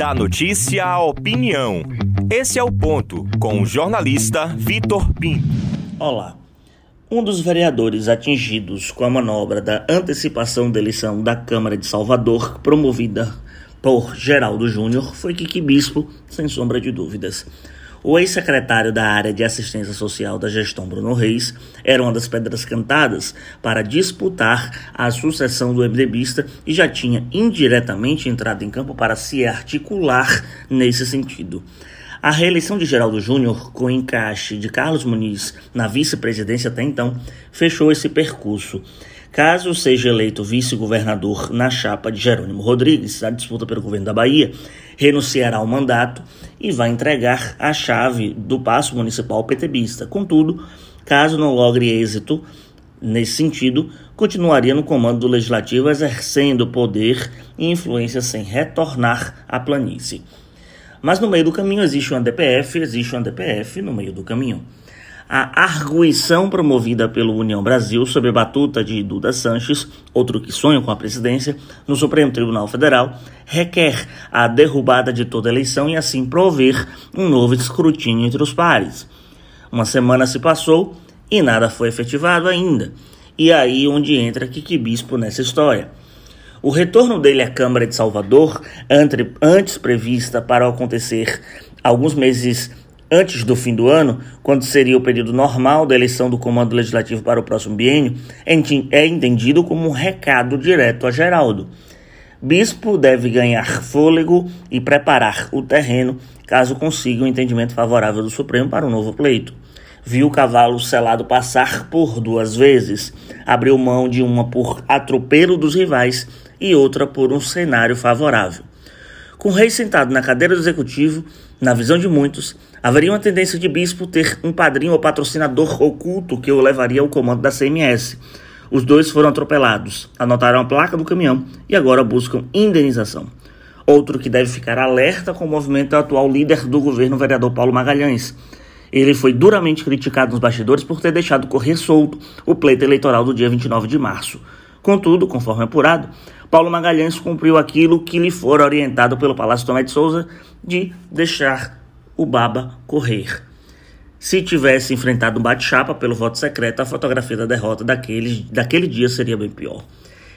Da notícia à opinião. Esse é o ponto, com o jornalista Vitor Pinto. Olá. Um dos vereadores atingidos com a manobra da antecipação da eleição da Câmara de Salvador, promovida por Geraldo Júnior, foi Kiki Bispo, sem sombra de dúvidas. O ex-secretário da área de assistência social da gestão Bruno Reis era uma das pedras cantadas para disputar a sucessão do MDBista e já tinha indiretamente entrado em campo para se articular nesse sentido. A reeleição de Geraldo Júnior, com encaixe de Carlos Muniz na vice-presidência até então, fechou esse percurso. Caso seja eleito vice-governador na chapa de Jerônimo Rodrigues, a disputa pelo governo da Bahia, renunciará ao mandato e vai entregar a chave do passo municipal PTBista. Contudo, caso não logre êxito nesse sentido, continuaria no comando do legislativo exercendo poder e influência sem retornar à planície. Mas no meio do caminho existe um DPF, existe um DPF no meio do caminho a arguição promovida pelo União Brasil sob a batuta de Duda Sanches, outro que sonha com a presidência, no Supremo Tribunal Federal, requer a derrubada de toda eleição e assim prover um novo escrutínio entre os pares. Uma semana se passou e nada foi efetivado ainda. E aí onde entra Kiki Bispo nessa história. O retorno dele à Câmara de Salvador, antes prevista para acontecer alguns meses antes do fim do ano, quando seria o período normal da eleição do comando legislativo para o próximo biênio, é entendido como um recado direto a Geraldo. Bispo deve ganhar fôlego e preparar o terreno caso consiga um entendimento favorável do Supremo para um novo pleito. Viu o cavalo selado passar por duas vezes, abriu mão de uma por atropelo dos rivais e outra por um cenário favorável. Com o rei sentado na cadeira do executivo, na visão de muitos, haveria uma tendência de bispo ter um padrinho ou patrocinador oculto que o levaria ao comando da CMS. Os dois foram atropelados, anotaram a placa do caminhão e agora buscam indenização. Outro que deve ficar alerta com o movimento é o atual líder do governo, o vereador Paulo Magalhães. Ele foi duramente criticado nos bastidores por ter deixado correr solto o pleito eleitoral do dia 29 de março. Contudo, conforme apurado, Paulo Magalhães cumpriu aquilo que lhe fora orientado pelo Palácio Tomé de Souza de deixar o Baba correr. Se tivesse enfrentado um bate-chapa pelo voto secreto, a fotografia da derrota daquele, daquele dia seria bem pior.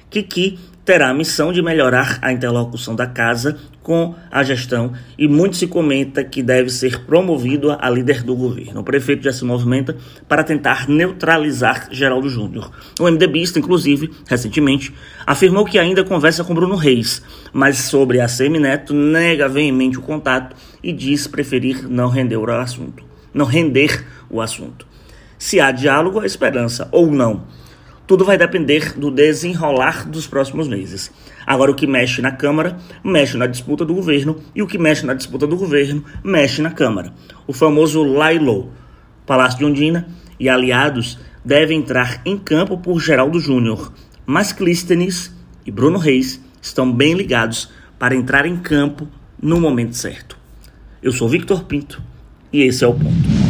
Kiki terá a missão de melhorar a interlocução da casa com a gestão e muito se comenta que deve ser promovido a líder do governo. O prefeito já se movimenta para tentar neutralizar Geraldo Júnior. O MDBista, inclusive, recentemente, afirmou que ainda conversa com Bruno Reis, mas sobre a Semineto nega veemente o contato e diz preferir não render o assunto. Não render o assunto. Se há diálogo, há esperança, ou não. Tudo vai depender do desenrolar dos próximos meses. Agora, o que mexe na Câmara, mexe na disputa do governo, e o que mexe na disputa do governo, mexe na Câmara. O famoso Lailo, Palácio de Ondina e aliados devem entrar em campo por Geraldo Júnior, mas Clístenes e Bruno Reis estão bem ligados para entrar em campo no momento certo. Eu sou Victor Pinto e esse é o ponto.